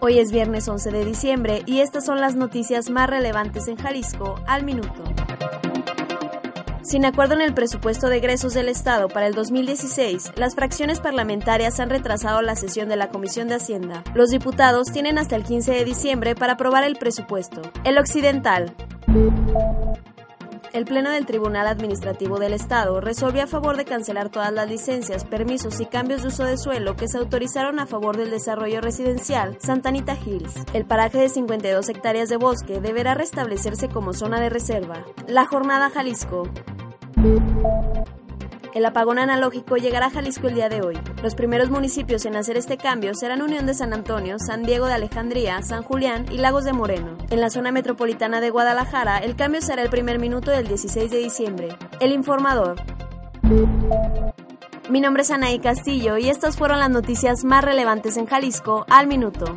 Hoy es viernes 11 de diciembre y estas son las noticias más relevantes en Jalisco al minuto. Sin acuerdo en el presupuesto de egresos del Estado para el 2016, las fracciones parlamentarias han retrasado la sesión de la Comisión de Hacienda. Los diputados tienen hasta el 15 de diciembre para aprobar el presupuesto. El Occidental. El Pleno del Tribunal Administrativo del Estado resolvió a favor de cancelar todas las licencias, permisos y cambios de uso de suelo que se autorizaron a favor del desarrollo residencial Santanita Hills. El paraje de 52 hectáreas de bosque deberá restablecerse como zona de reserva. La Jornada Jalisco. El apagón analógico llegará a Jalisco el día de hoy. Los primeros municipios en hacer este cambio serán Unión de San Antonio, San Diego de Alejandría, San Julián y Lagos de Moreno. En la zona metropolitana de Guadalajara, el cambio será el primer minuto del 16 de diciembre. El informador. Mi nombre es Anaí Castillo y estas fueron las noticias más relevantes en Jalisco al minuto.